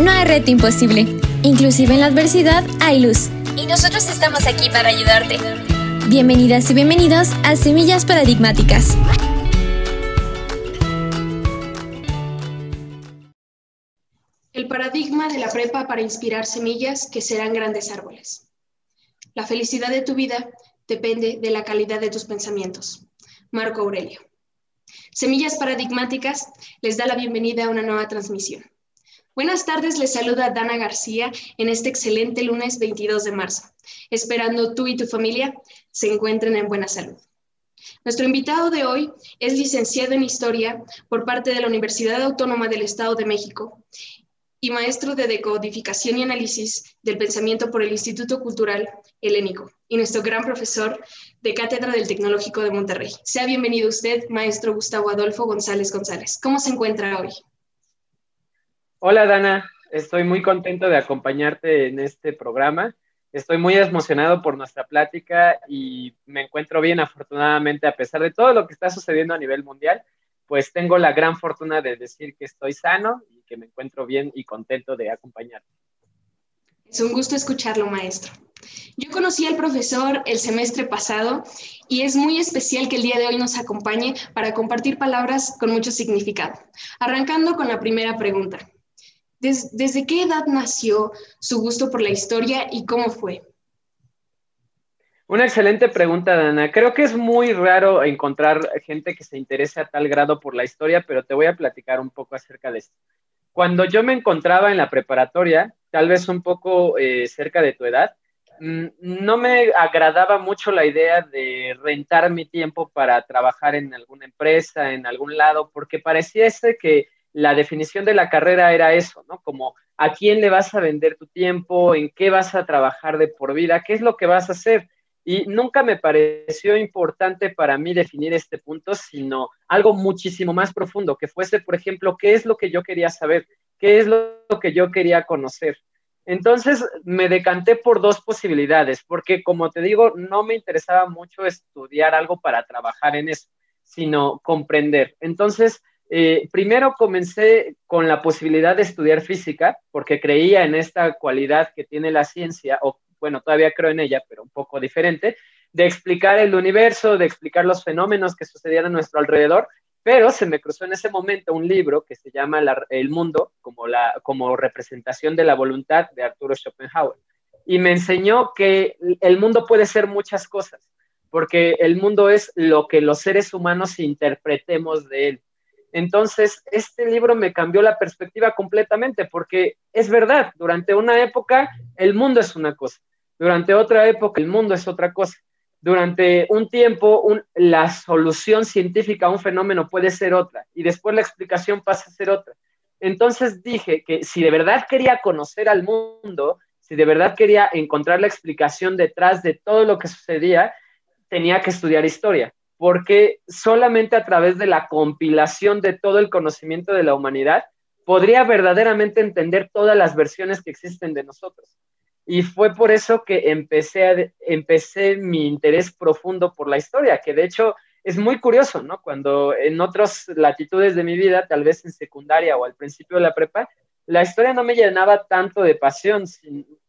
no hay reto imposible. Inclusive en la adversidad hay luz. Y nosotros estamos aquí para ayudarte. Bienvenidas y bienvenidos a Semillas Paradigmáticas. El paradigma de la prepa para inspirar semillas que serán grandes árboles. La felicidad de tu vida depende de la calidad de tus pensamientos. Marco Aurelio. Semillas Paradigmáticas les da la bienvenida a una nueva transmisión. Buenas tardes, les saluda Dana García en este excelente lunes 22 de marzo, esperando tú y tu familia se encuentren en buena salud. Nuestro invitado de hoy es licenciado en Historia por parte de la Universidad Autónoma del Estado de México y maestro de decodificación y análisis del pensamiento por el Instituto Cultural Helénico y nuestro gran profesor de Cátedra del Tecnológico de Monterrey. Sea bienvenido usted, maestro Gustavo Adolfo González González. ¿Cómo se encuentra hoy? Hola Dana, estoy muy contento de acompañarte en este programa. Estoy muy emocionado por nuestra plática y me encuentro bien afortunadamente a pesar de todo lo que está sucediendo a nivel mundial, pues tengo la gran fortuna de decir que estoy sano y que me encuentro bien y contento de acompañarte. Es un gusto escucharlo, maestro. Yo conocí al profesor el semestre pasado y es muy especial que el día de hoy nos acompañe para compartir palabras con mucho significado. Arrancando con la primera pregunta. ¿Desde qué edad nació su gusto por la historia y cómo fue? Una excelente pregunta, Dana. Creo que es muy raro encontrar gente que se interese a tal grado por la historia, pero te voy a platicar un poco acerca de esto. Cuando yo me encontraba en la preparatoria, tal vez un poco eh, cerca de tu edad, mm, no me agradaba mucho la idea de rentar mi tiempo para trabajar en alguna empresa, en algún lado, porque pareciese que la definición de la carrera era eso, ¿no? Como a quién le vas a vender tu tiempo, en qué vas a trabajar de por vida, qué es lo que vas a hacer. Y nunca me pareció importante para mí definir este punto, sino algo muchísimo más profundo, que fuese, por ejemplo, qué es lo que yo quería saber, qué es lo que yo quería conocer. Entonces me decanté por dos posibilidades, porque como te digo, no me interesaba mucho estudiar algo para trabajar en eso, sino comprender. Entonces, eh, primero comencé con la posibilidad de estudiar física, porque creía en esta cualidad que tiene la ciencia, o bueno, todavía creo en ella, pero un poco diferente, de explicar el universo, de explicar los fenómenos que sucedían a nuestro alrededor, pero se me cruzó en ese momento un libro que se llama El mundo como, la, como representación de la voluntad de Arturo Schopenhauer. Y me enseñó que el mundo puede ser muchas cosas, porque el mundo es lo que los seres humanos interpretemos de él. Entonces, este libro me cambió la perspectiva completamente porque es verdad, durante una época el mundo es una cosa, durante otra época el mundo es otra cosa. Durante un tiempo la solución científica a un fenómeno puede ser otra y después la explicación pasa a ser otra. Entonces dije que si de verdad quería conocer al mundo, si de verdad quería encontrar la explicación detrás de todo lo que sucedía, tenía que estudiar historia porque solamente a través de la compilación de todo el conocimiento de la humanidad podría verdaderamente entender todas las versiones que existen de nosotros. Y fue por eso que empecé, empecé mi interés profundo por la historia, que de hecho es muy curioso, ¿no? Cuando en otras latitudes de mi vida, tal vez en secundaria o al principio de la prepa, la historia no me llenaba tanto de pasión,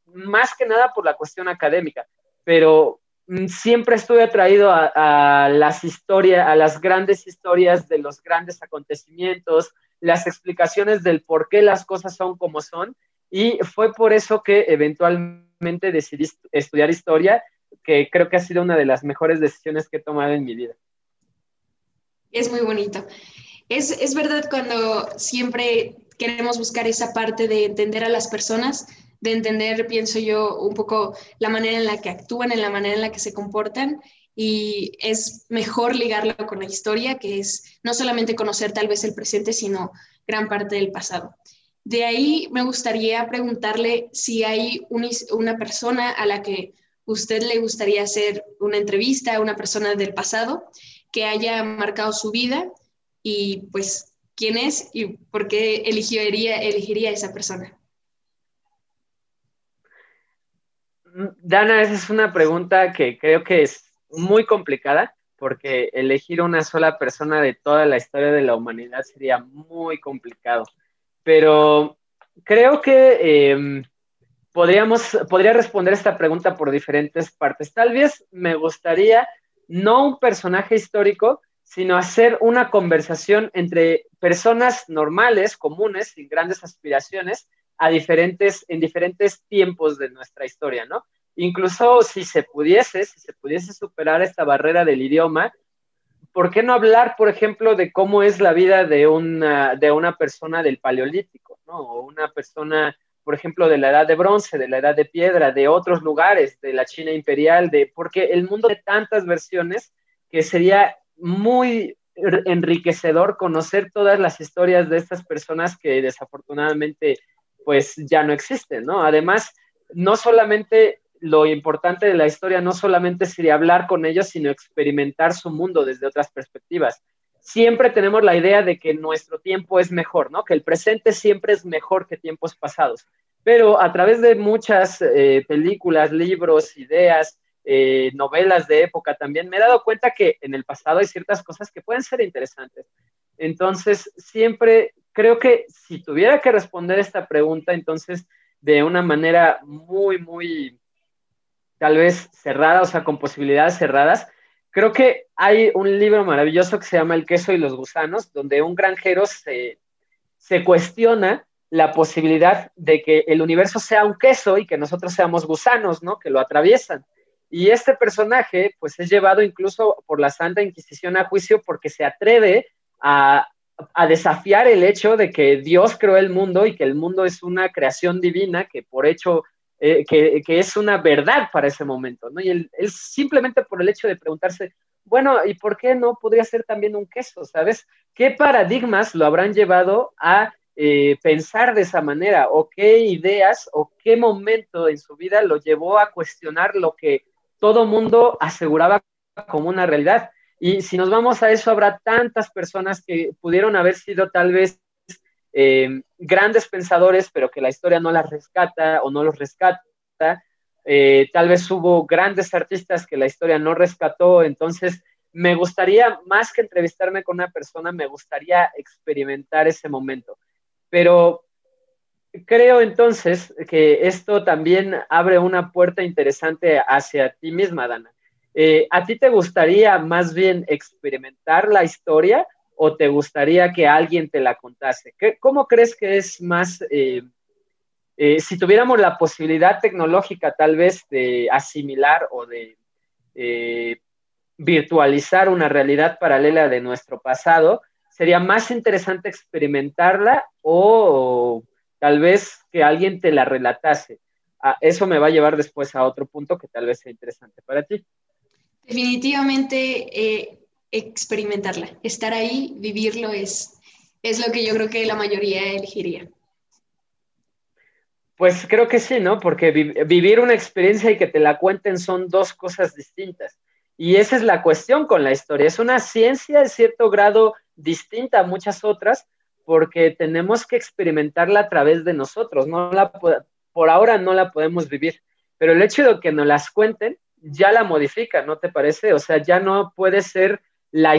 más que nada por la cuestión académica, pero siempre estuve atraído a, las historias, a las grandes historias de los grandes acontecimientos, las explicaciones del por qué las cosas son como son, y fue por eso que eventualmente decidí estudiar historia, que creo que ha sido una de las mejores decisiones que he tomado en mi vida. Es muy bonito. Es, es verdad cuando siempre queremos buscar esa parte de entender a las personas, de entender, pienso yo, un poco la manera en la que actúan, en la manera en la que se comportan y es mejor ligarlo con la historia, que es no solamente conocer tal vez el presente, sino gran parte del pasado. De ahí me gustaría preguntarle si hay una persona a la que usted le gustaría hacer una entrevista, una persona del pasado que haya marcado su vida y pues quién es y por qué elegiría, elegiría esa persona. Dana, esa es una pregunta que creo que es muy complicada porque elegir una sola persona de toda la historia de la humanidad sería muy complicado. Pero creo que em, podríamos, podría responder esta pregunta por diferentes partes. Tal vez me gustaría no un personaje histórico, sino hacer una conversación entre personas normales, comunes, sin grandes aspiraciones, a diferentes, en diferentes tiempos de nuestra historia, ¿no? Incluso si se pudiese, si se pudiese superar esta barrera del idioma, ¿por qué no hablar, por ejemplo, de cómo es la vida de una, de una persona del Paleolítico, ¿no? O una persona, por ejemplo, de la edad de bronce, de la edad de piedra, de otros lugares, de la China imperial, de, porque el mundo de tantas versiones que sería muy enriquecedor conocer todas las historias de estas personas que desafortunadamente pues ya no existen, ¿no? Además, no solamente lo importante de la historia no solamente sería hablar con ellos, sino experimentar su mundo desde otras perspectivas. Siempre tenemos la idea de que nuestro tiempo es mejor, ¿no? Que el presente siempre es mejor que tiempos pasados. Pero a través de muchas eh, películas, libros, ideas, eh, novelas de época también, me he dado cuenta que en el pasado hay ciertas cosas que pueden ser interesantes. Entonces, siempre creo que si tuviera que responder esta pregunta, entonces, de una manera muy, muy tal vez cerrada, o sea, con posibilidades cerradas. Creo que hay un libro maravilloso que se llama El queso y los gusanos, donde un granjero se, se cuestiona la posibilidad de que el universo sea un queso y que nosotros seamos gusanos, ¿no? Que lo atraviesan. Y este personaje, pues, es llevado incluso por la Santa Inquisición a juicio porque se atreve a, desafiar el hecho de que Dios creó el mundo y que el mundo es una creación divina que por hecho eh, que, es una verdad para ese momento, ¿no? Y él, simplemente por el hecho de preguntarse, bueno, ¿y por qué no podría ser también un queso, ¿sabes? ¿Qué paradigmas lo habrán llevado a eh, pensar de esa manera? ¿O qué ideas o qué momento en su vida lo llevó a cuestionar lo que todo mundo aseguraba como una realidad? Y si nos vamos a eso, habrá tantas personas que pudieron haber sido tal vez eh, grandes pensadores, pero que la historia no las rescata o no los rescata. Eh, tal vez hubo grandes artistas que la historia no rescató, entonces me gustaría, más que entrevistarme con una persona, me gustaría experimentar ese momento. Pero creo entonces que esto también abre una puerta interesante hacia ti misma, Dana. Eh, ¿A ti te gustaría más bien experimentar la historia o te gustaría que alguien te la contase? ¿Qué, ¿Cómo crees que es más, eh, eh, si tuviéramos la posibilidad tecnológica tal vez de asimilar o de virtualizar una realidad paralela de nuestro pasado, sería más interesante experimentarla o, tal vez que alguien te la relatase? Ah, eso me va a llevar después a otro punto que tal vez sea interesante para ti. Definitivamente experimentarla, estar ahí, vivirlo es, es lo que yo creo que la mayoría elegiría. Pues creo que sí, ¿no? Porque vivir una experiencia y que te la cuenten son dos cosas distintas. Y esa es la cuestión con la historia. Es una ciencia de cierto grado distinta a muchas otras porque tenemos que experimentarla a través de nosotros. No la, por ahora no la podemos vivir. Pero el hecho de que nos las cuenten ya la modifica, ¿no te parece? O sea, ya no puede ser la,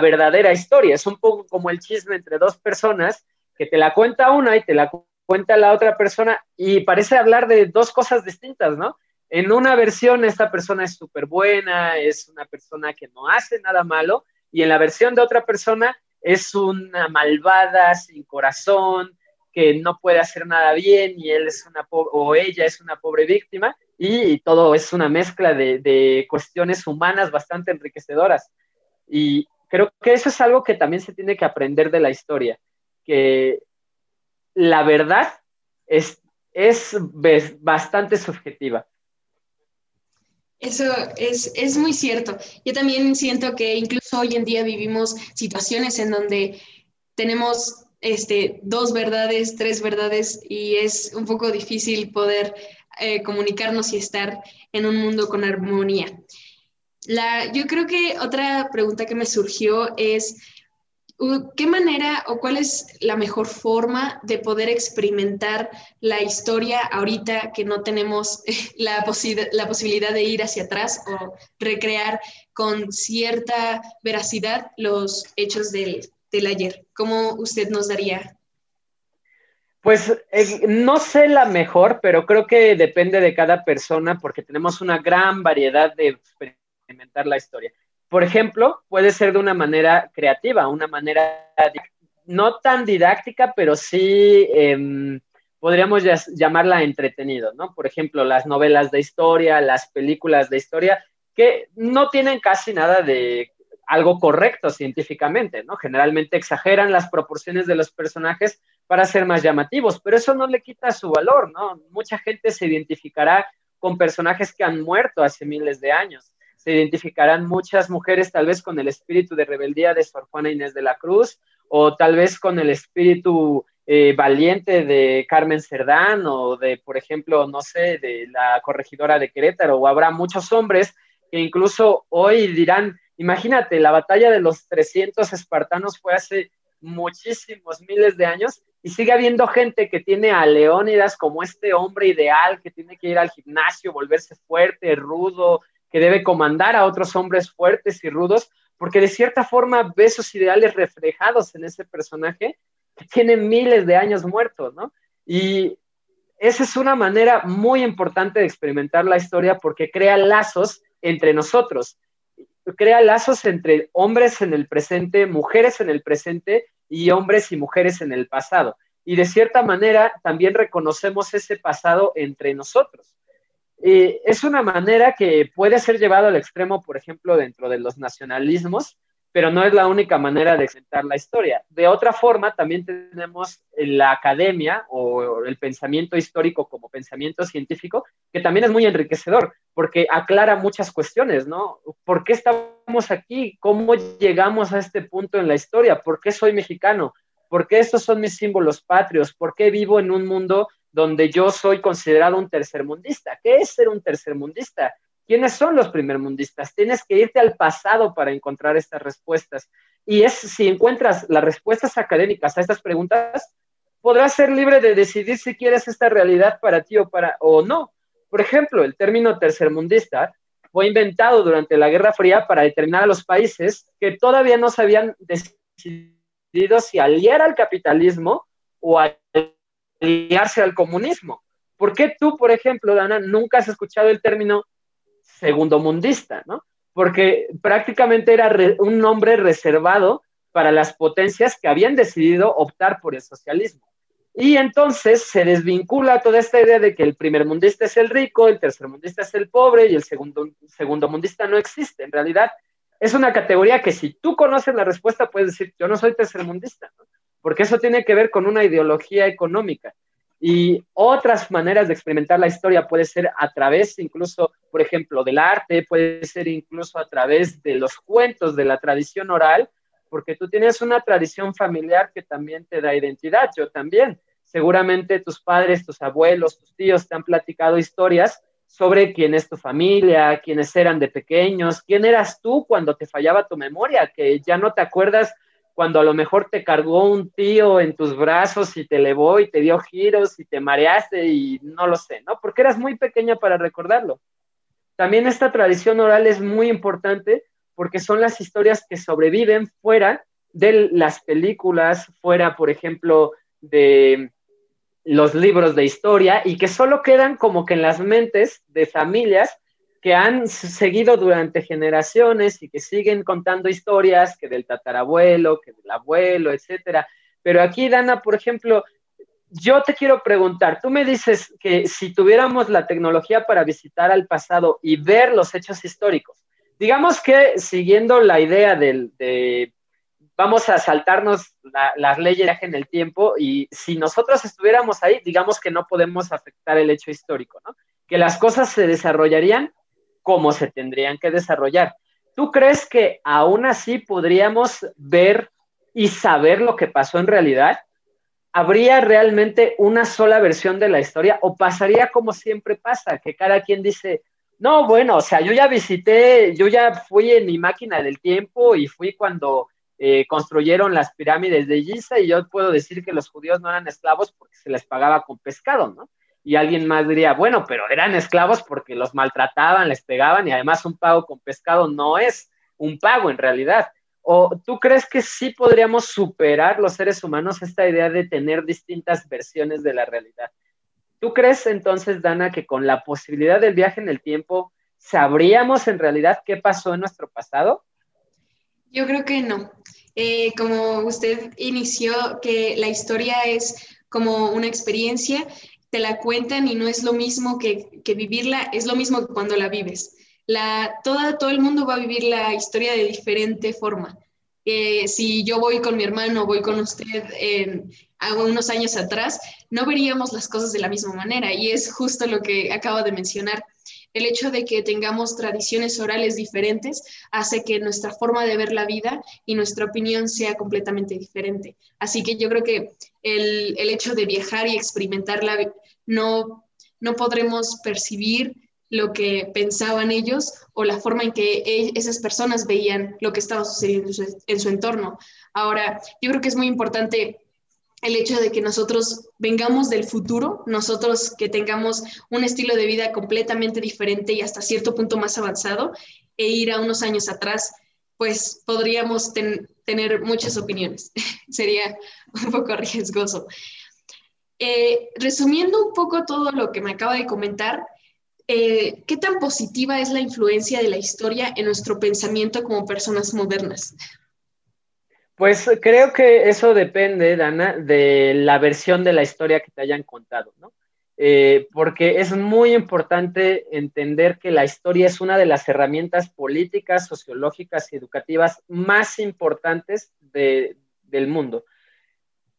verdadera historia. Es un poco como el chisme entre dos personas que te la cuenta una y te la cuenta la otra persona y parece hablar de dos cosas distintas, ¿no? En una versión esta persona es súper buena, es una persona que no hace nada malo y en la versión de otra persona es una malvada, sin corazón, que no puede hacer nada bien y él es una o ella es una pobre víctima y, todo es una mezcla de, de cuestiones humanas bastante enriquecedoras. Y creo que eso es algo que también se tiene que aprender de la historia, que la verdad es, es bastante subjetiva. Eso es, es, muy cierto. Yo también siento que incluso hoy en día vivimos situaciones en donde tenemos este, dos verdades, tres verdades y es un poco difícil poder eh, comunicarnos y estar en un mundo con armonía. La, yo creo que otra pregunta que me surgió es, ¿qué manera o cuál es la mejor forma de poder experimentar la historia ahorita que no tenemos la, la posibilidad de ir hacia atrás o recrear con cierta veracidad los hechos del, del ayer? ¿Cómo usted nos daría Pues no sé la mejor, pero creo que depende de cada persona porque tenemos una gran variedad de experimentar la historia. Por ejemplo, puede ser de una manera creativa, una manera no tan didáctica, pero sí em, podríamos llamarla entretenido, ¿no? Por ejemplo, las novelas de historia, las películas de historia, que no tienen casi nada de algo correcto científicamente, ¿no? Generalmente exageran las proporciones de los personajes para ser más llamativos, pero eso no le quita su valor, ¿no? Mucha gente se identificará con personajes que han muerto hace miles de años. Se identificarán muchas mujeres tal vez con el espíritu de rebeldía de Sor Juana Inés de la Cruz o tal vez con el espíritu eh, valiente de Carmen Cerdán o de, por ejemplo, no sé, de la corregidora de Querétaro, o habrá muchos hombres que incluso hoy dirán, Imagínate, la batalla de los 300 espartanos fue hace muchísimos miles de años y sigue habiendo gente que tiene a Leónidas como este hombre ideal que tiene que ir al gimnasio, volverse fuerte, rudo, que debe comandar a otros hombres fuertes y rudos, porque de cierta forma ve sus ideales reflejados en ese personaje que tiene miles de años muerto, ¿no? Y esa es una manera muy importante de experimentar la historia porque crea lazos entre nosotros crea lazos entre hombres en el presente, mujeres en el presente y hombres y mujeres en el pasado. Y de cierta manera también reconocemos ese pasado entre nosotros. Es una manera que puede ser llevado al extremo, por ejemplo, dentro de los nacionalismos, pero no es la única manera de exentar la historia. De otra forma, también tenemos la academia o el pensamiento histórico como pensamiento científico, que también es muy enriquecedor, porque aclara muchas cuestiones, ¿no? ¿Por qué estamos aquí? ¿Cómo llegamos a este punto en la historia? ¿Por qué soy mexicano? ¿Por qué estos son mis símbolos patrios? ¿Por qué vivo en un mundo donde yo soy considerado un tercermundista? ¿Qué es ser un tercermundista? ¿Quiénes son los primermundistas? Tienes que irte al pasado para encontrar estas respuestas. Y es si encuentras las respuestas académicas a estas preguntas, podrás ser libre de decidir si quieres esta realidad para ti o para o no. Por ejemplo, el término tercermundista fue inventado durante la Guerra Fría para determinar a los países que todavía no se habían decidido si aliar al capitalismo o aliarse al comunismo. ¿Por qué tú, por ejemplo, Dana, nunca has escuchado el término segundo mundista, ¿no? Porque prácticamente era un nombre reservado para las potencias que habían decidido optar por el socialismo. Y entonces se desvincula toda esta idea de que el primer mundista es el rico, el tercer mundista es el pobre y el segundo, segundo mundista no existe. En realidad, es una categoría que si tú conoces la respuesta puedes decir, yo no soy tercermundista, ¿no? porque eso tiene que ver con una ideología económica. Y otras maneras de experimentar la historia puede ser a través incluso, por ejemplo, del arte, puede ser incluso a través de los cuentos de la tradición oral, porque tú tienes una tradición familiar que también te da identidad, yo también. Seguramente tus padres, tus abuelos, tus tíos te han platicado historias sobre quién es tu familia, quiénes eran de pequeños, quién eras tú cuando te fallaba tu memoria, que ya no te acuerdas cuando a lo mejor te cargó un tío en tus brazos y te elevó y te dio giros y te mareaste y no lo sé, ¿no? Porque eras muy pequeña para recordarlo. También esta tradición oral es muy importante porque son las historias que sobreviven fuera de las películas, fuera, por ejemplo, de los libros de historia y que solo quedan como que en las mentes de familias que han seguido durante generaciones y que siguen contando historias, que del tatarabuelo, que del abuelo, etcétera. Pero aquí, Dana, por ejemplo, yo te quiero preguntar, tú me dices que si tuviéramos la tecnología para visitar al pasado y ver los hechos históricos, digamos que siguiendo la idea del, de vamos a saltarnos las leyes en el tiempo y si nosotros estuviéramos ahí, digamos que no podemos afectar el hecho histórico, ¿no? Que las cosas se desarrollarían cómo se tendrían que desarrollar. ¿Tú crees que aún así podríamos ver y saber lo que pasó en realidad? ¿Habría realmente una sola versión de la historia o pasaría como siempre pasa, que cada quien dice, no, bueno, o sea, yo ya visité, yo ya fui en mi máquina del tiempo y fui cuando eh, construyeron las pirámides de Giza y yo puedo decir que los judíos no eran esclavos porque se les pagaba con pescado, ¿no? Y alguien más diría, bueno, pero eran esclavos porque los maltrataban, les pegaban y además un pago con pescado no es un pago en realidad. ¿O tú crees que sí podríamos superar los seres humanos esta idea de tener distintas versiones de la realidad? ¿Tú crees entonces, Dana, que con la posibilidad del viaje en el tiempo sabríamos en realidad qué pasó en nuestro pasado? Yo creo que no. Eh, como usted inició, que la historia es como una experiencia, te la cuentan y no es lo mismo que, que vivirla, es lo mismo que cuando la vives. La, toda, todo el mundo va a vivir la historia de diferente forma. Eh, si yo voy con mi hermano, voy con usted en, unos años atrás, no veríamos las cosas de la misma manera. Y es justo lo que acabo de mencionar. El hecho de que tengamos tradiciones orales diferentes hace que nuestra forma de ver la vida y nuestra opinión sea completamente diferente. Así que yo creo que el, el hecho de viajar y experimentarla no, no podremos percibir lo que pensaban ellos o la forma en que e, esas personas veían lo que estaba sucediendo en su, entorno. Ahora, yo creo que es muy importante el hecho de que nosotros vengamos del futuro, nosotros que tengamos un estilo de vida completamente diferente y hasta cierto punto más avanzado, e ir a unos años atrás, pues podríamos tener muchas opiniones. Sería un poco riesgoso. Eh, resumiendo un poco todo lo que me acaba de comentar, eh, ¿qué tan positiva es la influencia de la historia en nuestro pensamiento como personas modernas? Pues creo que eso depende, Dana, de la versión de la historia que te hayan contado, ¿no? Eh, porque es muy importante entender que la historia es una de las herramientas políticas, sociológicas y educativas más importantes del mundo.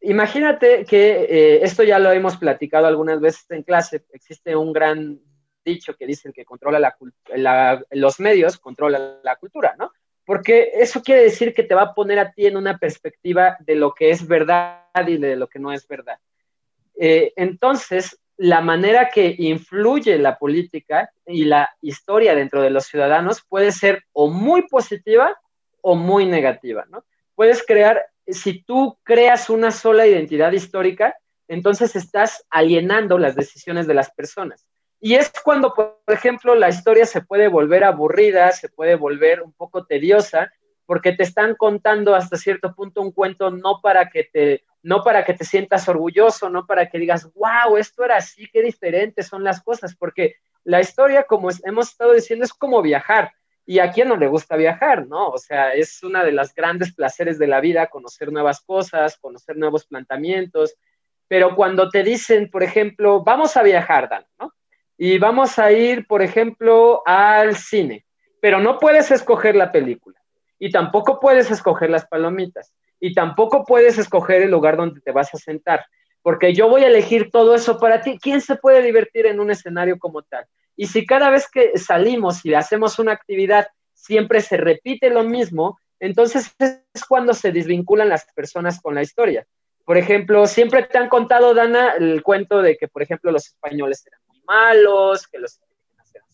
Imagínate que eh, esto ya lo hemos platicado algunas veces en clase, existe un gran dicho que dicen que controla la, los medios, controla la cultura, ¿no? Porque eso quiere decir que te va a poner a ti en una perspectiva de lo que es verdad y de lo que no es verdad. Eh, entonces, la manera que influye la política y la historia dentro de los ciudadanos puede ser o muy positiva o muy negativa, ¿no? Puedes crear, si tú creas una sola identidad histórica, entonces estás alienando las decisiones de las personas. Y es cuando, por ejemplo, la historia se puede volver aburrida, se puede volver un poco tediosa, porque te están contando hasta cierto punto un cuento no para que te, no para que te sientas orgulloso, no para que digas, wow, esto era así, qué diferentes son las cosas, porque la historia, como hemos estado diciendo, es como viajar. Y a quién no le gusta viajar, ¿no? O sea, es una de las grandes placeres de la vida, conocer nuevas cosas, conocer nuevos planteamientos. Pero cuando te dicen, por ejemplo, vamos a viajar, Dan, ¿no? Y vamos a ir, por ejemplo, al cine, pero no puedes escoger la película y tampoco puedes escoger las palomitas y tampoco puedes escoger el lugar donde te vas a sentar, porque yo voy a elegir todo eso para ti. ¿Quién se puede divertir en un escenario como tal? Y si cada vez que salimos y hacemos una actividad siempre se repite lo mismo, entonces es cuando se desvinculan las personas con la historia. Por ejemplo, siempre te han contado, Dana, el cuento de que, por ejemplo, los españoles eran malos, que los indígenas eran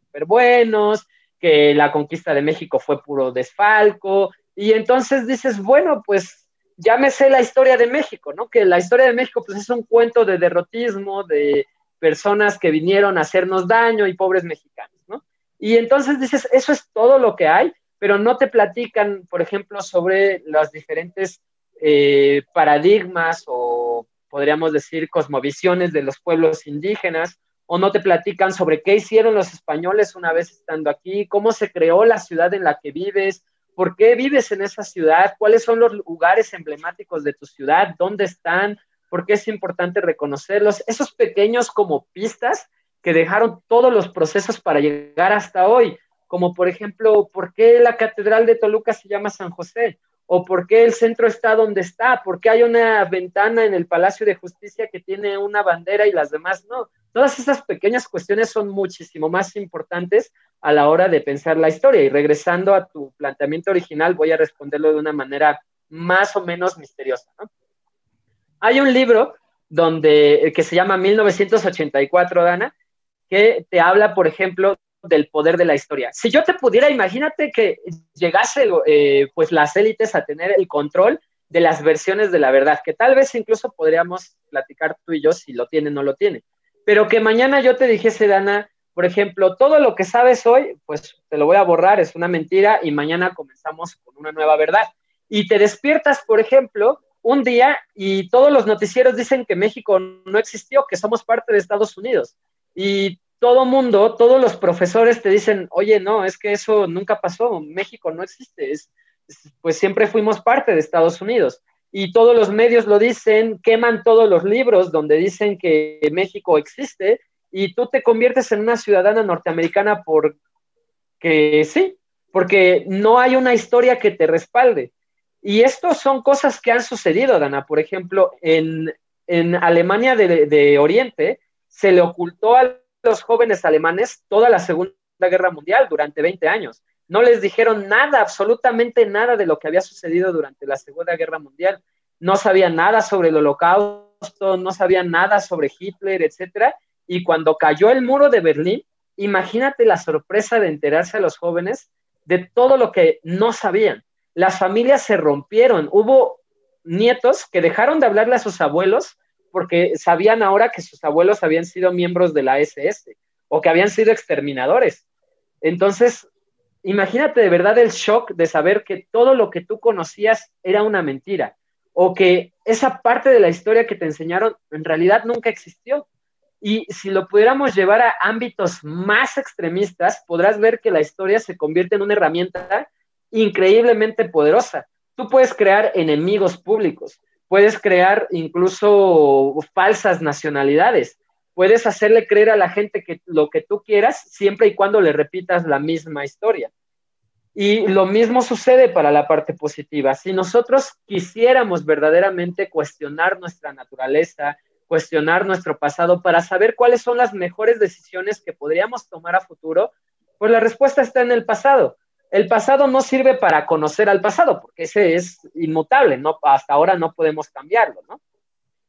súper buenos, que la conquista de México fue puro desfalco, y entonces dices, bueno, pues ya me sé la historia de México, ¿no? Que la historia de México pues es un cuento de derrotismo, de personas que vinieron a hacernos daño y pobres mexicanos, ¿no? Y entonces dices, eso es todo lo que hay, pero no te platican, por ejemplo, sobre los diferentes eh, paradigmas o podríamos decir cosmovisiones de los pueblos indígenas o no te platican sobre qué hicieron los españoles una vez estando aquí, cómo se creó la ciudad en la que vives, por qué vives en esa ciudad, cuáles son los lugares emblemáticos de tu ciudad, dónde están, por qué es importante reconocerlos, esos pequeños como pistas que dejaron todos los procesos para llegar hasta hoy, como por ejemplo, ¿por qué la Catedral de Toluca se llama San José? ¿O por qué el centro está donde está? ¿Por qué hay una ventana en el Palacio de Justicia que tiene una bandera y las demás no? Todas esas pequeñas cuestiones son muchísimo más importantes a la hora de pensar la historia. Y regresando a tu planteamiento original, voy a responderlo de una manera más o menos misteriosa. Hay un libro donde, que se llama 1984, Dana, que te habla, por ejemplo, del poder de la historia. Si yo te pudiera, imagínate que llegase eh, pues las élites a tener el control de las versiones de la verdad, que tal vez incluso podríamos platicar tú y yo si lo tiene o no lo tiene pero que mañana yo te dijese, Dana, Por ejemplo, todo lo que sabes hoy, pues te lo voy a borrar, es una mentira y mañana comenzamos con una nueva verdad. Y te despiertas, por ejemplo, un día y todos los noticieros dicen que México no existió, que somos parte de Estados Unidos. Y todo mundo, todos los profesores te dicen, oye, no, es que eso nunca pasó, México no existe, pues siempre fuimos parte de Estados Unidos. Y todos los medios lo dicen, queman todos los libros donde dicen que México existe y tú te conviertes en una ciudadana norteamericana porque sí, porque no hay una historia que te respalde. Y esto son cosas que han sucedido, Dana. Por ejemplo, en, Alemania de, Oriente se le ocultó a los jóvenes alemanes toda la Segunda Guerra Mundial durante 20 años. No les dijeron nada, absolutamente nada de lo que había sucedido durante la Segunda Guerra Mundial. No sabían nada sobre el holocausto, no sabían nada sobre Hitler, etcétera. Y cuando cayó el muro de Berlín, imagínate la sorpresa de enterarse a los jóvenes de todo lo que no sabían. Las familias se rompieron. Hubo nietos que dejaron de hablarle a sus abuelos porque sabían ahora que sus abuelos habían sido miembros de la SS o que habían sido exterminadores. Entonces, imagínate de verdad el shock de saber que todo lo que tú conocías era una mentira o que esa parte de la historia que te enseñaron en realidad nunca existió. Y si lo pudiéramos llevar a ámbitos más extremistas, podrás ver que la historia se convierte en una herramienta increíblemente poderosa. Tú puedes crear enemigos públicos, puedes crear incluso falsas nacionalidades, puedes hacerle creer a la gente que lo que tú quieras siempre y cuando le repitas la misma historia. Y lo mismo sucede para la parte positiva. Si nosotros quisiéramos verdaderamente cuestionar nuestra naturaleza, cuestionar nuestro pasado para saber cuáles son las mejores decisiones que podríamos tomar a futuro, pues la respuesta está en el pasado. El pasado no sirve para conocer al pasado, porque ese es inmutable, no, hasta ahora no podemos cambiarlo, ¿no?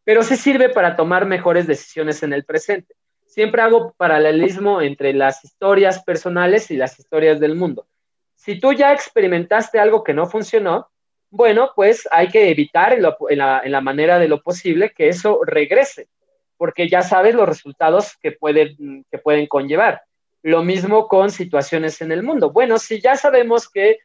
Pero sí sirve para tomar mejores decisiones en el presente. Siempre hago paralelismo entre las historias personales y las historias del mundo. Si tú ya experimentaste algo que no funcionó, bueno, pues hay que evitar en, la, manera de lo posible que eso regrese, porque ya sabes los resultados que pueden, que pueden conllevar. Lo mismo con situaciones en el mundo. Bueno, si ya sabemos que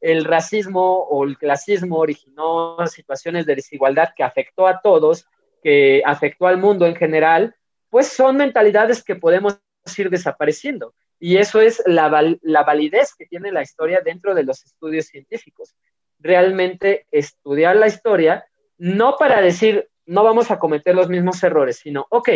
el racismo o el clasismo originó situaciones de desigualdad que afectó a todos, que afectó al mundo en general, pues son mentalidades que podemos ir desapareciendo. Y eso es la, validez que tiene la historia dentro de los estudios científicos realmente estudiar la historia, no para decir, no vamos a cometer los mismos errores, sino, ok,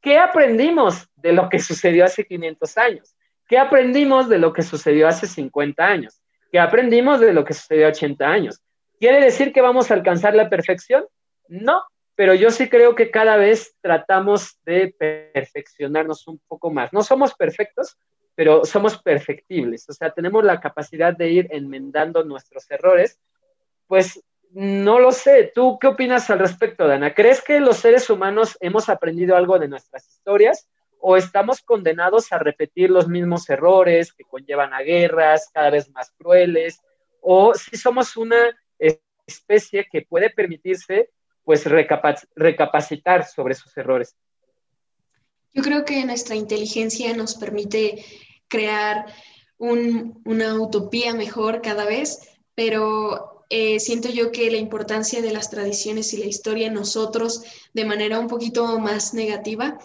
¿qué aprendimos de lo que sucedió hace 500 años? ¿Qué aprendimos de lo que sucedió hace 50 años? ¿Qué aprendimos de lo que sucedió hace 80 años? ¿Quiere decir que vamos a alcanzar la perfección? No, pero yo sí creo que cada vez tratamos de perfeccionarnos un poco más. No somos perfectos, pero somos perfectibles, o sea, tenemos la capacidad de ir enmendando nuestros errores pues no lo sé. ¿Tú qué opinas al respecto, Dana? ¿Crees que los seres humanos hemos aprendido algo de nuestras historias o estamos condenados a repetir los mismos errores que conllevan a guerras cada vez más crueles? ¿O si somos una especie que puede permitirse pues recapacitar sobre sus errores? Yo creo que nuestra inteligencia nos permite crear una utopía mejor cada vez, pero eh, siento yo que la importancia de las tradiciones y la historia en nosotros de manera un poquito más negativa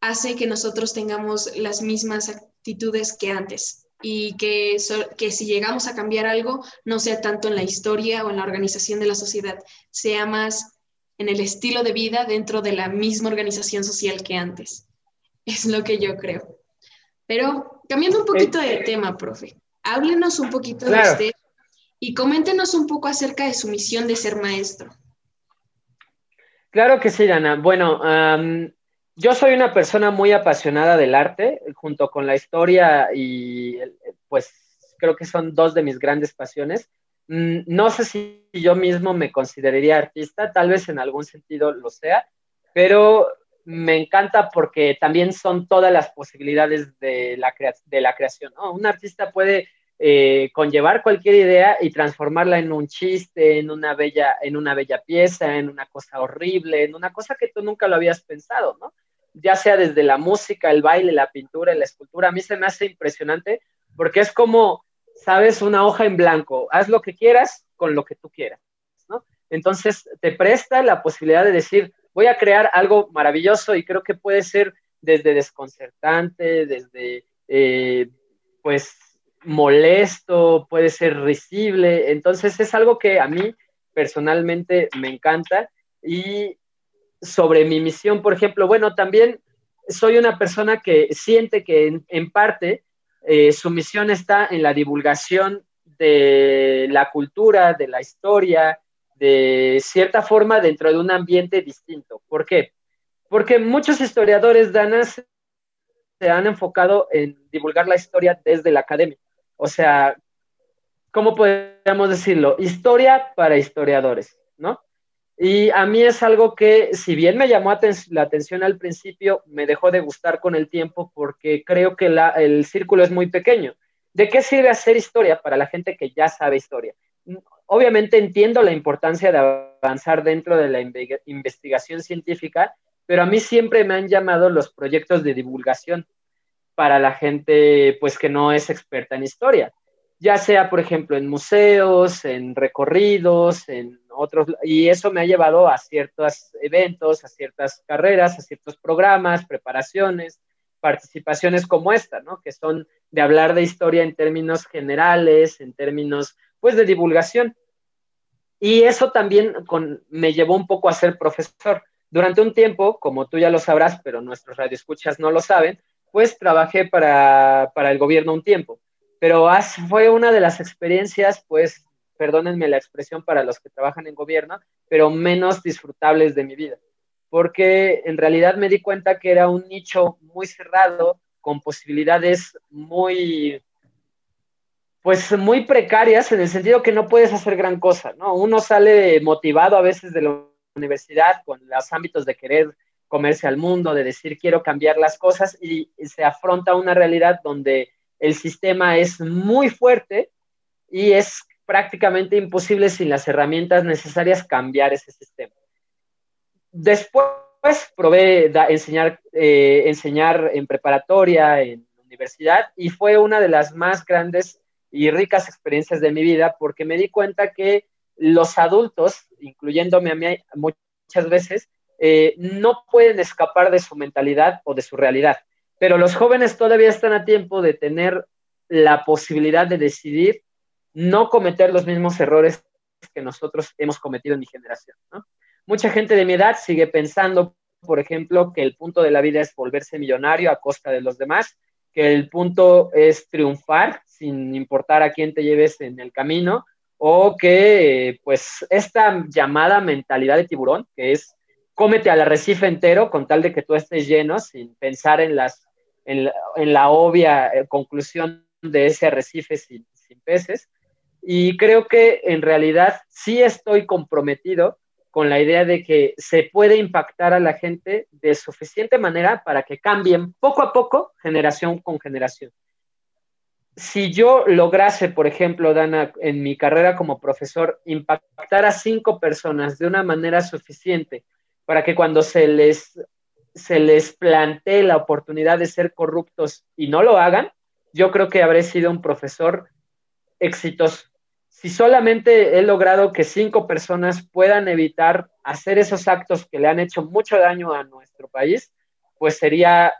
hace que nosotros tengamos las mismas actitudes que antes y que, que si llegamos a cambiar algo no sea tanto en la historia o en la organización de la sociedad, sea más en el estilo de vida dentro de la misma organización social que antes. Es lo que yo creo. Pero cambiando un poquito de tema, profe, háblenos un poquito de usted y coméntenos un poco acerca de su misión de ser maestro. Claro que sí, Dana. Bueno, yo soy una persona muy apasionada del arte, junto con la historia y pues creo que son dos de mis grandes pasiones. Mm, no sé si yo mismo me consideraría artista, tal vez en algún sentido lo sea, pero me encanta porque también son todas las posibilidades de la, de la creación. Un artista puede eh, conllevar cualquier idea y transformarla en un chiste, en una, bella, en una bella pieza, en una cosa horrible, en una cosa que tú nunca lo habías pensado, ¿no? ya sea desde la música, el baile, la pintura, la escultura, a mí se me hace impresionante porque es como, sabes, una hoja en blanco, haz lo que quieras con lo que tú quieras, ¿no? Entonces te presta la posibilidad de decir, voy a crear algo maravilloso y creo que puede ser desde desconcertante, desde, eh, pues, molesto, puede ser risible. Entonces es algo que a mí personalmente me encanta. Y sobre mi misión, por ejemplo, bueno, también soy una persona que siente que en, parte eh, su misión está en la divulgación de la cultura, de la historia, de cierta forma dentro de un ambiente distinto. ¿Por qué? Porque muchos historiadores danas se han enfocado en divulgar la historia desde la academia. O sea, ¿cómo podríamos decirlo? Historia para historiadores, ¿no? Y a mí es algo que, si bien me llamó la atención al principio, me dejó de gustar con el tiempo porque creo que el círculo es muy pequeño. ¿De qué sirve hacer historia para la gente que ya sabe historia? Obviamente entiendo la importancia de avanzar dentro de la investigación científica, pero a mí siempre me han llamado los proyectos de divulgación para la gente pues que no es experta en historia, ya sea por ejemplo en museos, en recorridos, en otros, y eso me ha llevado a ciertos eventos, a ciertas carreras, a ciertos programas, preparaciones, participaciones como esta, ¿no? Que son de hablar de historia en términos generales, en términos pues de divulgación. Y eso también me llevó un poco a ser profesor. Durante un tiempo, como tú ya lo sabrás, pero nuestros radioescuchas no lo saben, pues trabajé para, el gobierno un tiempo, pero fue una de las experiencias, pues, perdónenme la expresión para los que trabajan en gobierno, pero menos disfrutables de mi vida, porque en realidad me di cuenta que era un nicho muy cerrado, con posibilidades muy, pues muy precarias en el sentido que no puedes hacer gran cosa, ¿no? Uno sale motivado a veces de la universidad con los ámbitos de querer comerse al mundo, de decir quiero cambiar las cosas y, se afronta una realidad donde el sistema es muy fuerte y es prácticamente imposible sin las herramientas necesarias cambiar ese sistema. Después probé enseñar, eh, enseñar en preparatoria, en universidad, y fue una de las más grandes y ricas experiencias de mi vida porque me di cuenta que los adultos, incluyéndome a mí muchas veces, eh, no pueden escapar de su mentalidad o de su realidad. Pero los jóvenes todavía están a tiempo de tener la posibilidad de decidir no cometer los mismos errores que nosotros hemos cometido en mi generación. Mucha gente de mi edad sigue pensando, por ejemplo, que el punto de la vida es volverse millonario a costa de los demás, que el punto es triunfar sin importar a quién te lleves en el camino, o que pues esta llamada mentalidad de tiburón, que es cómete al arrecife entero con tal de que tú estés lleno, sin pensar en, las, en, la, obvia eh, conclusión de ese arrecife sin, sin peces. Y creo que en realidad sí estoy comprometido con la idea de que se puede impactar a la gente de suficiente manera para que cambien poco a poco, generación con generación. Si yo lograse, por ejemplo, Dana, en mi carrera como profesor, impactar a cinco personas de una manera suficiente para que cuando se les, se les plantee la oportunidad de ser corruptos y no lo hagan, yo creo que habré sido un profesor exitoso. Si solamente he logrado que cinco personas puedan evitar hacer esos actos que le han hecho mucho daño a nuestro país, pues sería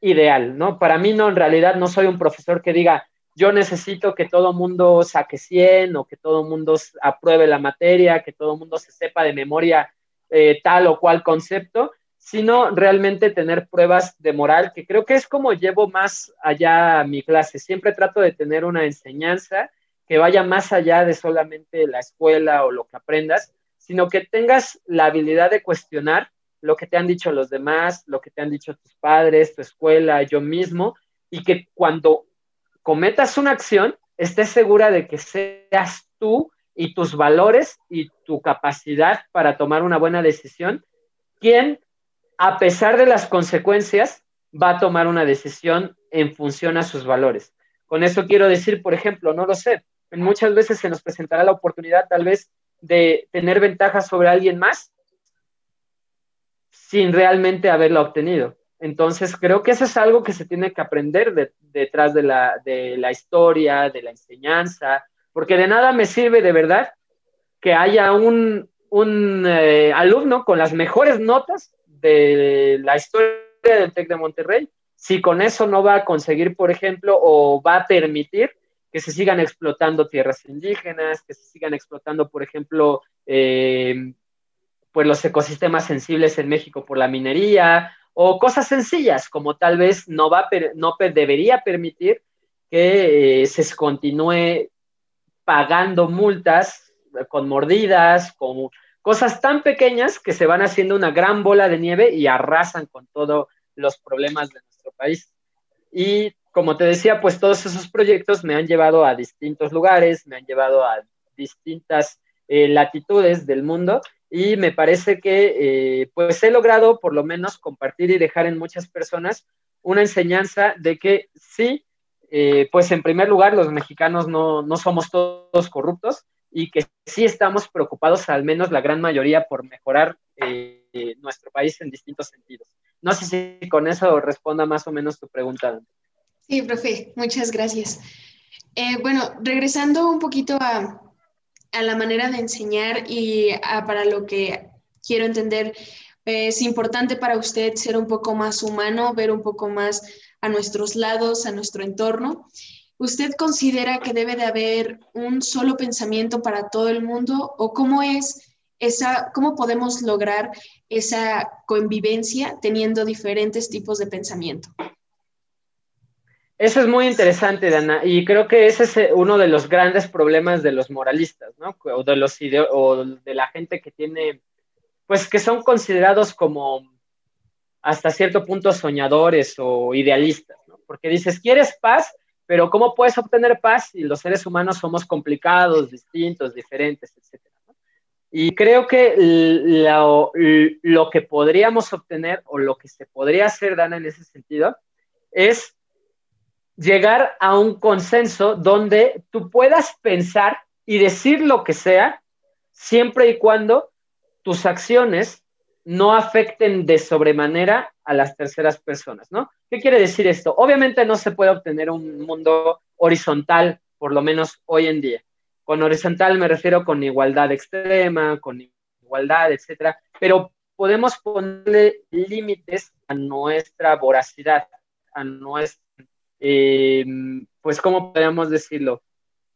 ideal, ¿no? Para mí no, en realidad no soy un profesor que diga, yo necesito que todo mundo saque 100 o que todo mundo apruebe la materia, que todo mundo se sepa de memoria eh, tal o cual concepto, sino realmente tener pruebas de moral, que creo que es como llevo más allá mi clase. Siempre trato de tener una enseñanza que vaya más allá de solamente la escuela o lo que aprendas, sino que tengas la habilidad de cuestionar lo que te han dicho los demás, lo que te han dicho tus padres, tu escuela, yo mismo, y que cuando cometas una acción, estés segura de que seas tú y tus valores y tu capacidad para tomar una buena decisión, quien, a pesar de las consecuencias, va a tomar una decisión en función a sus valores. Con eso quiero decir, por ejemplo, no lo sé, muchas veces se nos presentará la oportunidad tal vez de tener ventaja sobre alguien más sin realmente haberla obtenido. Entonces, creo que eso es algo que se tiene que aprender detrás de la, de la historia, de la enseñanza, porque de nada me sirve de verdad que haya un, un eh, alumno con las mejores notas de la historia del TEC de Monterrey, si con eso no va a conseguir, por ejemplo, o va a permitir que se sigan explotando tierras indígenas, que se sigan explotando, por ejemplo, eh, pues los ecosistemas sensibles en México por la minería, o cosas sencillas, como tal vez no, va, no debería permitir que eh, se continúe pagando multas con mordidas, con cosas tan pequeñas que se van haciendo una gran bola de nieve y arrasan con todos los problemas de nuestro país. Y como te decía, pues todos esos proyectos me han llevado a distintos lugares, me han llevado a distintas eh, latitudes del mundo y me parece que eh, pues he logrado por lo menos compartir y dejar en muchas personas una enseñanza de que sí, eh, pues en primer lugar los mexicanos no, no somos todos corruptos, y que sí estamos preocupados, al menos la gran mayoría, por mejorar eh, nuestro país en distintos sentidos. No sé si con eso responda más o menos tu pregunta. Sí, profe, muchas gracias. Eh, bueno, regresando un poquito a, a, la manera de enseñar y para lo que quiero entender, es importante para usted ser un poco más humano, ver un poco más a nuestros lados, a nuestro entorno. ¿Usted considera que debe de haber un solo pensamiento para todo el mundo o cómo es esa, cómo podemos lograr esa convivencia teniendo diferentes tipos de pensamiento? Eso es muy interesante, Dana, y creo que ese es eh, uno de los grandes problemas de los moralistas, ¿no? O de, los o de la gente que tiene, pues que son considerados como hasta cierto punto soñadores o idealistas, ¿no? Porque dices, ¿quieres paz? Pero ¿cómo puedes obtener paz si los seres humanos somos complicados, distintos, diferentes, etcétera? Y creo que lo, lo, que podríamos obtener o lo que se podría hacer, Dana, en ese sentido, es llegar a un consenso donde tú puedas pensar y decir lo que sea, siempre y cuando tus acciones no afecten de sobremanera a las terceras personas, ¿no? ¿Qué quiere decir esto? Obviamente no se puede obtener un mundo horizontal, por lo menos hoy en día. Con horizontal me refiero con igualdad extrema, con igualdad, etcétera, pero podemos ponerle límites a nuestra voracidad, a nuestra, em, pues, ¿cómo podríamos decirlo?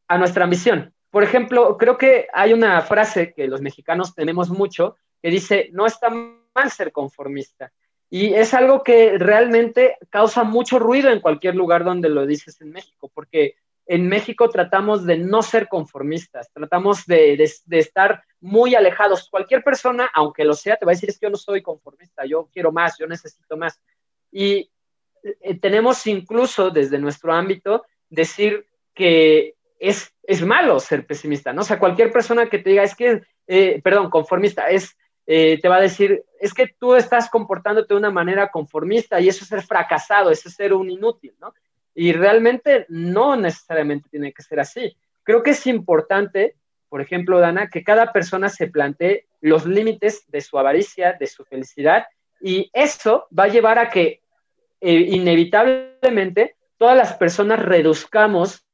A nuestra ambición. Por ejemplo, creo que hay una frase que los mexicanos tenemos mucho que dice, no está mal ser conformista. Y es algo que realmente causa mucho ruido en cualquier lugar donde lo dices en México, porque en México tratamos de no ser conformistas, tratamos de, estar muy alejados. Cualquier persona, aunque lo sea, te va a decir, es que yo no soy conformista, yo quiero más, yo necesito más. Y eh, tenemos incluso desde nuestro ámbito decir que es, es malo ser pesimista, ¿no? O sea, cualquier persona que te diga, es que, eh, perdón, conformista, es eh, te va a decir, es que tú estás comportándote de una manera conformista y eso es ser fracasado, eso es ser un inútil, ¿no? Y realmente no necesariamente tiene que ser así. Creo que es importante, por ejemplo, Dana, que cada persona se plantee los límites de su avaricia, de su felicidad, y eso va a llevar a que eh, inevitablemente todas las personas reduzcamos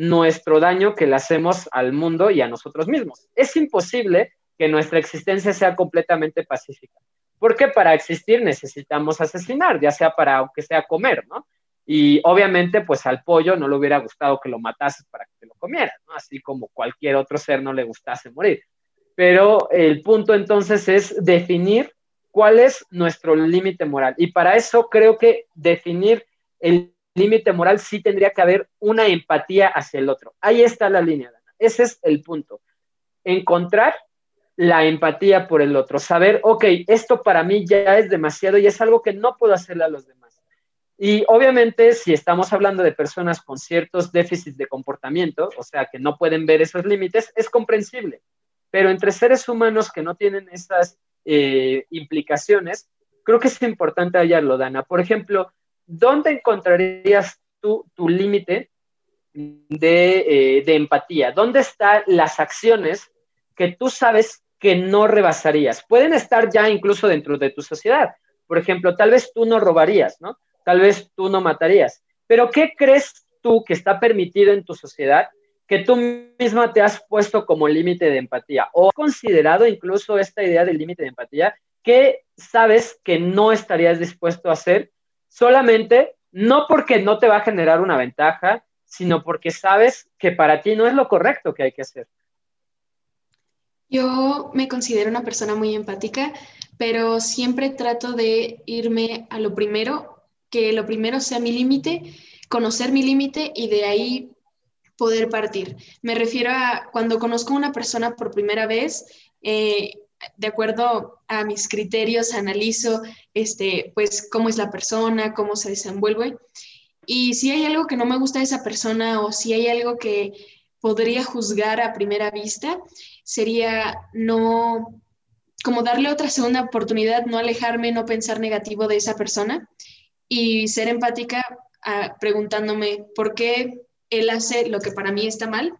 nuestro daño que le hacemos al mundo y a nosotros mismos. Es imposible que nuestra existencia sea completamente pacífica. Porque para existir necesitamos asesinar, ya sea para, aunque sea comer, ¿no? Y obviamente, pues al pollo no le hubiera gustado que lo matases para que te lo comieras, ¿no? Así como cualquier otro ser no le gustase morir. Pero el punto entonces es definir cuál es nuestro límite moral. Y para eso creo que definir el límite moral sí tendría que haber una empatía hacia el otro. Ahí está la línea, Dana. Ese es el punto. Encontrar la empatía por el otro, saber, ok, esto para mí ya es demasiado y es algo que no puedo hacerle a los demás. Y obviamente si estamos hablando de personas con ciertos déficits de comportamiento, o sea, que no pueden ver esos límites, es comprensible. Pero entre seres humanos que no tienen esas eh, implicaciones, creo que es importante hallarlo, Dana. Por ejemplo, ¿dónde encontrarías tú tu límite de, eh, de empatía? ¿Dónde están las acciones que tú sabes que no rebasarías. Pueden estar ya incluso dentro de tu sociedad. Por ejemplo, tal vez tú no robarías, ¿no? Tal vez tú no matarías. Pero ¿qué crees tú que está permitido en tu sociedad que tú misma te has puesto como límite de empatía? ¿O considerado incluso esta idea del límite de empatía que sabes que no estarías dispuesto a hacer solamente no porque no te va a generar una ventaja, sino porque sabes que para ti no es lo correcto que hay que hacer? Yo me considero una persona muy empática, pero siempre trato de irme a lo primero, que lo primero sea mi límite, conocer mi límite y de ahí poder partir. Me refiero a cuando conozco a una persona por primera vez, eh, de acuerdo a mis criterios, analizo este, pues, cómo es la persona, cómo se desenvuelve. Y si hay algo que no me gusta de esa persona o si hay algo que podría juzgar a primera vista, sería no, como darle otra segunda oportunidad, no alejarme, no pensar negativo de esa persona y ser empática ah, preguntándome por qué él hace lo que para mí está mal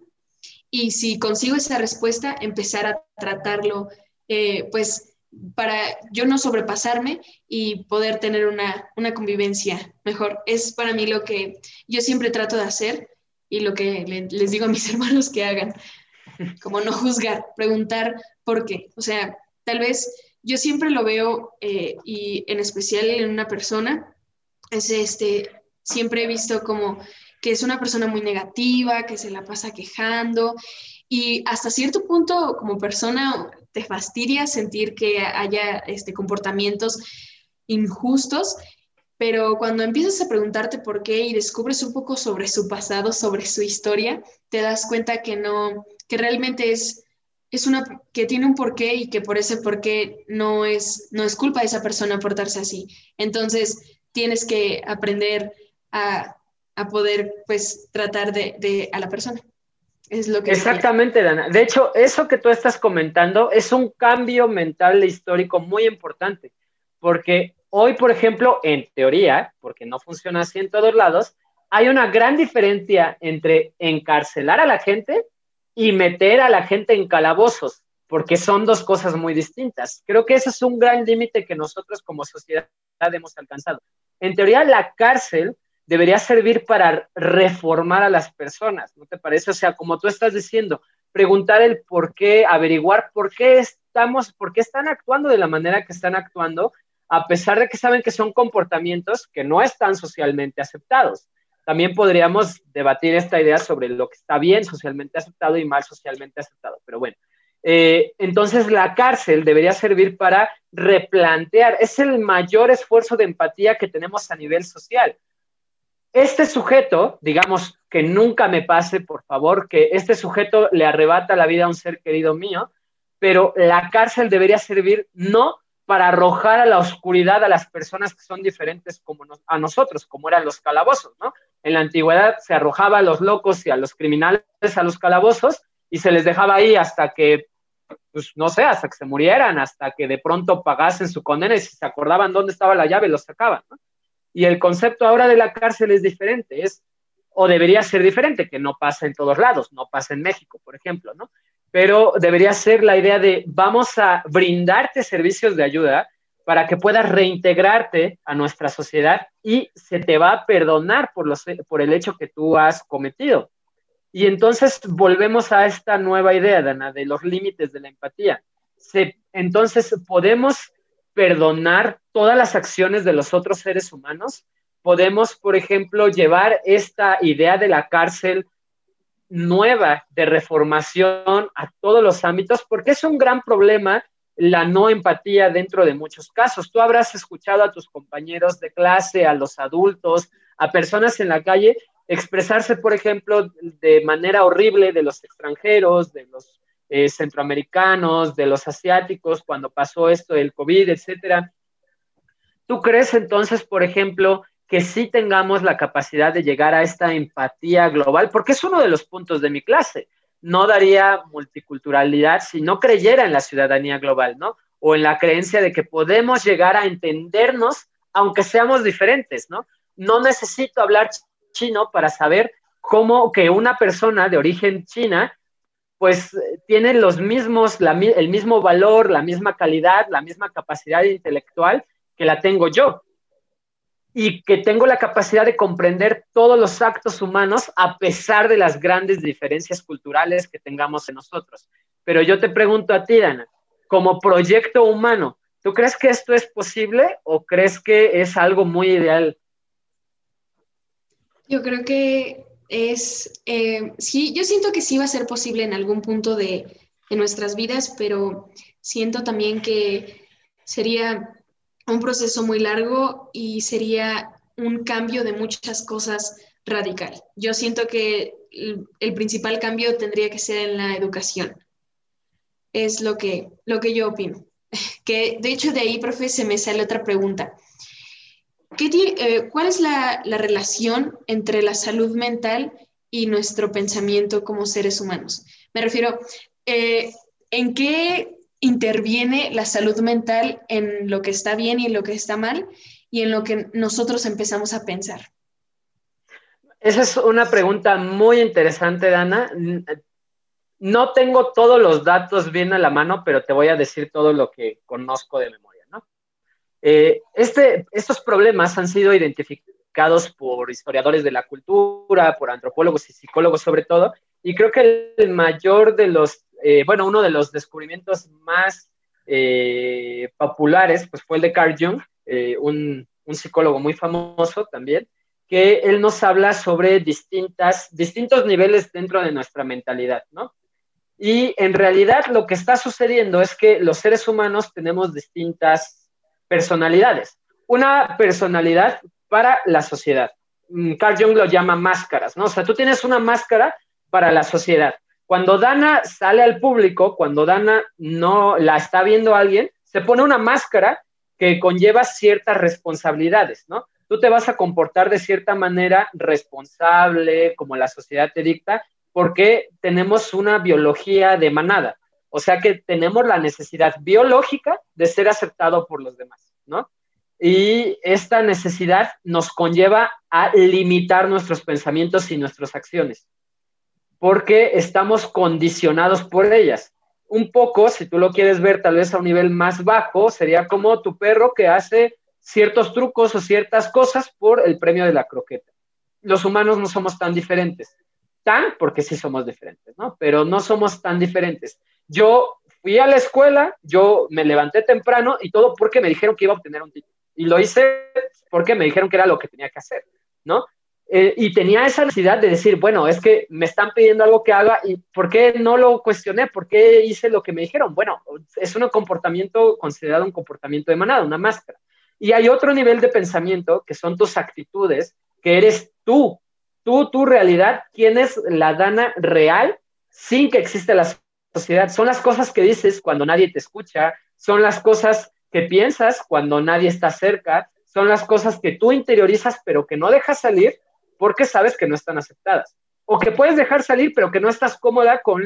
y si consigo esa respuesta, empezar a tratarlo, eh, pues para yo no sobrepasarme y poder tener una, una, convivencia mejor. Es para mí lo que yo siempre trato de hacer y lo que les digo a mis hermanos que hagan, como no juzgar, preguntar por qué. O sea, tal vez yo siempre lo veo eh, y en especial en una persona, es este, siempre he visto como que es una persona muy negativa, que se la pasa quejando y hasta cierto punto como persona te fastidia sentir que haya este, comportamientos injustos, pero cuando empiezas a preguntarte por qué y descubres un poco sobre su pasado, sobre su historia, te das cuenta que no, que realmente es, es una, que tiene un porqué y que por ese porqué no es, no es culpa de esa persona portarse así. Entonces, tienes que aprender a, a poder, pues, tratar de, de, a la persona. Es lo que Exactamente, Dana. De hecho, eso que tú estás comentando es un cambio mental histórico muy importante, porque hoy, por ejemplo, en teoría, porque no funciona así en todos lados, hay una gran diferencia entre encarcelar a la gente y meter a la gente en calabozos, porque son dos cosas muy distintas. Creo que ese es un gran límite que nosotros como sociedad hemos alcanzado. En teoría, la cárcel debería servir para reformar a las personas, ¿no te parece? O sea, como tú estás diciendo, preguntar el por qué, averiguar por qué estamos, por qué están actuando de la manera que están actuando, a pesar de que saben que son comportamientos que no están socialmente aceptados. También podríamos debatir esta idea sobre lo que está bien socialmente aceptado y mal socialmente aceptado, pero bueno. Eh, entonces la cárcel debería servir para replantear, es el mayor esfuerzo de empatía que tenemos a nivel social este sujeto, digamos que nunca me pase, por favor, que este sujeto le arrebata la vida a un ser querido mío, pero la cárcel debería servir no para arrojar a la oscuridad a las personas que son diferentes como a nosotros, como eran los calabozos, ¿no? En la antigüedad se arrojaba a los locos y a los criminales a los calabozos y se les dejaba ahí hasta que, pues no sé, hasta que se murieran, hasta que de pronto pagasen su condena y si se acordaban dónde estaba la llave, los sacaban, ¿no? Y el concepto ahora de la cárcel es diferente, es, o debería ser diferente, que no pasa en todos lados, no pasa en México, por ejemplo, ¿no? Pero debería ser la idea de vamos a brindarte servicios de ayuda para que puedas reintegrarte a nuestra sociedad y se te va a perdonar por, los, por el hecho que tú has cometido. Y entonces volvemos a esta nueva idea, Dana, de los límites de la empatía. Entonces podemos perdonar todas las acciones de los otros seres humanos, podemos, por ejemplo, llevar esta idea de la cárcel nueva de reformación a todos los ámbitos, porque es un gran problema la no empatía dentro de muchos casos. Tú habrás escuchado a tus compañeros de clase, a los adultos, a personas en la calle expresarse, por ejemplo, de manera horrible de los extranjeros, de los eh, centroamericanos, de los asiáticos, cuando pasó esto del COVID, etcétera. ¿Tú crees entonces, por ejemplo, que sí tengamos la capacidad de llegar a esta empatía global? Porque es uno de los puntos de mi clase. No daría multiculturalidad si no creyera en la ciudadanía global, ¿no? O en la creencia de que podemos llegar a entendernos aunque seamos diferentes, ¿no? No necesito hablar chino para saber cómo que una persona de origen china pues tiene los mismos, el mismo valor, la misma calidad, la misma capacidad intelectual que la tengo yo y que tengo la capacidad de comprender todos los actos humanos a pesar de las grandes diferencias culturales que tengamos en nosotros. Pero yo te pregunto a ti, Dana, como proyecto humano, ¿tú crees que esto es posible o crees que es algo muy ideal? Yo creo que es, eh, sí, yo siento que sí va a ser posible en algún punto de, de nuestras vidas, pero siento también que sería un proceso muy largo y sería un cambio de muchas cosas radical. Yo siento que el, principal cambio tendría que ser en la educación. Es lo que, lo que yo opino. Que de hecho de ahí, profe, se me sale otra pregunta. ¿Qué eh, ¿Cuál es la, relación entre la salud mental y nuestro pensamiento como seres humanos? Me refiero, eh, ¿en qué interviene la salud mental en lo que está bien y en lo que está mal y en lo que nosotros empezamos a pensar? Esa es una pregunta muy interesante, Dana. No tengo todos los datos bien a la mano, pero te voy a decir todo lo que conozco de memoria. Eh, este, estos problemas han sido identificados por historiadores de la cultura, por antropólogos y psicólogos sobre todo, y creo que el mayor de los eh, bueno, uno de los descubrimientos más eh, populares pues fue el de Carl Jung, eh, un, psicólogo muy famoso también, que él nos habla sobre distintas, distintos niveles dentro de nuestra mentalidad, ¿no? Y en realidad lo que está sucediendo es que los seres humanos tenemos distintas personalidades. Una personalidad para la sociedad. Mm, Carl Jung lo llama máscaras, ¿no? O sea, tú tienes una máscara para la sociedad. Cuando Dana sale al público, cuando Dana no la está viendo alguien, se pone una máscara que conlleva ciertas responsabilidades, ¿no? Tú te vas a comportar de cierta manera responsable, como la sociedad te dicta, porque tenemos una biología de manada. O sea que tenemos la necesidad biológica de ser aceptado por los demás, ¿no? Y esta necesidad nos conlleva a limitar nuestros pensamientos y nuestras acciones porque estamos condicionados por ellas. Un poco, si tú lo quieres ver tal vez a un nivel más bajo, sería como tu perro que hace ciertos trucos o ciertas cosas por el premio de la croqueta. Los humanos no somos tan diferentes. Tan, porque sí somos diferentes, ¿no? Pero no somos tan diferentes. Yo fui a la escuela, yo me levanté temprano y todo porque me dijeron que iba a obtener un título. Y lo hice porque me dijeron que era lo que tenía que hacer, ¿no? Eh, y tenía esa necesidad de decir, bueno, es que me están pidiendo algo que haga y ¿por qué no lo cuestioné? ¿Por qué hice lo que me dijeron? Bueno, es un comportamiento considerado un comportamiento de manada, una máscara. Y hay otro nivel de pensamiento que son tus actitudes, que eres tú, tú, tu realidad, quién es la Dana real sin que exista la sociedad. Son las cosas que dices cuando nadie te escucha, son las cosas que piensas cuando nadie está cerca, son las cosas que tú interiorizas pero que no dejas salir porque sabes que no están aceptadas. O que puedes dejar salir, pero que no estás cómoda con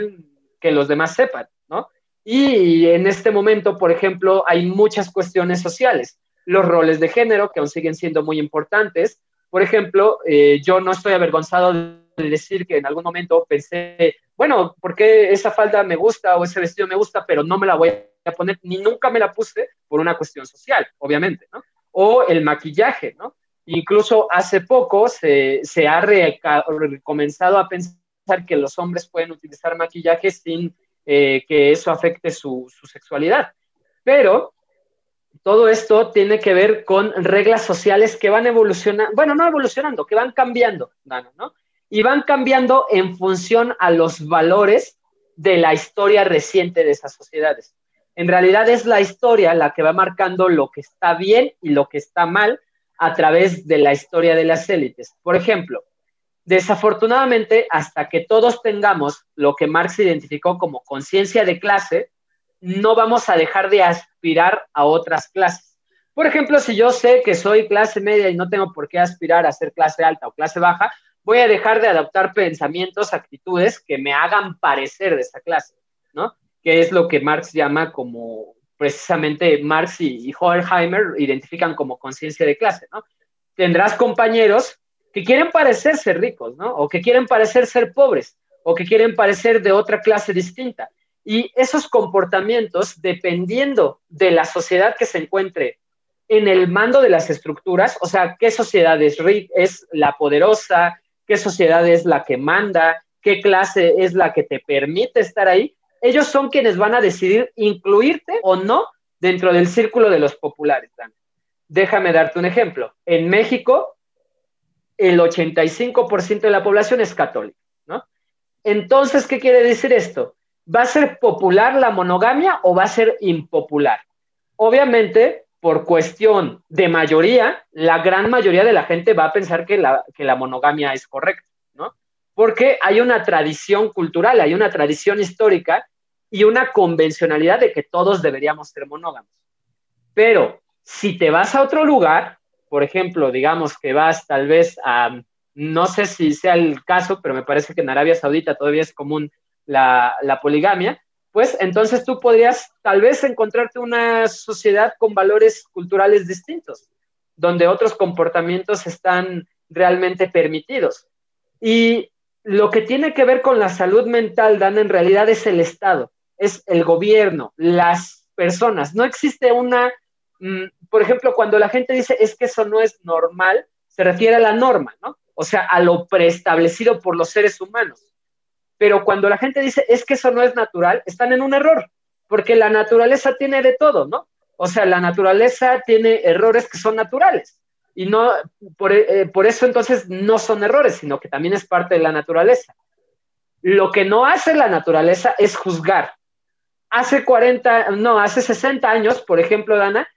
que los demás sepan, ¿no? Y en este momento, por ejemplo, hay muchas cuestiones sociales. Los roles de género, que aún siguen siendo muy importantes. Por ejemplo, eh, yo no estoy avergonzado de decir que en algún momento pensé, bueno, ¿por qué esa falda me gusta o ese vestido me gusta, pero no me la voy a poner, ni nunca me la puse por una cuestión social, obviamente, ¿no? O el maquillaje, ¿no? Incluso hace poco se, ha comenzado a pensar que los hombres pueden utilizar maquillaje sin eh, que eso afecte su, sexualidad. Pero todo esto tiene que ver con reglas sociales que van evolucionando, bueno, no evolucionando, que van cambiando, ¿no? Y van cambiando en función a los valores de la historia reciente de esas sociedades. En realidad es la historia la que va marcando lo que está bien y lo que está mal a través de la historia de las élites. Por ejemplo, desafortunadamente, hasta que todos tengamos lo que Marx identificó como conciencia de clase, no vamos a dejar de aspirar a otras clases. Por ejemplo, si yo sé que soy clase media y no tengo por qué aspirar a ser clase alta o clase baja, voy a dejar de adoptar pensamientos, actitudes que me hagan parecer de esa clase, ¿no? Que es lo que Marx llama como precisamente Marx y, Horkheimer identifican como conciencia de clase, ¿no? Tendrás compañeros que quieren parecer ser ricos, ¿no? O que quieren parecer ser pobres, o que quieren parecer de otra clase distinta. Y esos comportamientos, dependiendo de la sociedad que se encuentre en el mando de las estructuras, o sea, qué sociedad es, es la poderosa, qué sociedad es la que manda, qué clase es la que te permite estar ahí, ellos son quienes van a decidir incluirte o no dentro del círculo de los populares. Déjame darte un ejemplo. En México, el 85% de la población es católica, ¿no? Entonces, ¿qué quiere decir esto? ¿Va a ser popular la monogamia o va a ser impopular? Obviamente, por cuestión de mayoría, la gran mayoría de la gente va a pensar que la, monogamia es correcta, ¿no? Porque hay una tradición cultural, hay una tradición histórica y una convencionalidad de que todos deberíamos ser monógamos. Pero si te vas a otro lugar, por ejemplo, digamos que vas tal vez a, no sé si sea el caso, pero me parece que en Arabia Saudita todavía es común la poligamia, pues entonces tú podrías tal vez encontrarte una sociedad con valores culturales distintos, donde otros comportamientos están realmente permitidos. Y lo que tiene que ver con la salud mental, Dan, en realidad es el Estado, es el gobierno, las personas. No existe una, mm, por ejemplo, cuando la gente dice es que eso no es normal, se refiere a la norma, ¿no? O sea, a lo preestablecido por los seres humanos. Pero cuando la gente dice es que eso no es natural, están en un error, porque la naturaleza tiene de todo, ¿no? O sea, la naturaleza tiene errores que son naturales. Y no, por, eh, por eso entonces no son errores, sino que también es parte de la naturaleza. Lo que no hace la naturaleza es juzgar. Hace 40, no, hace 60 años, por ejemplo, Dana,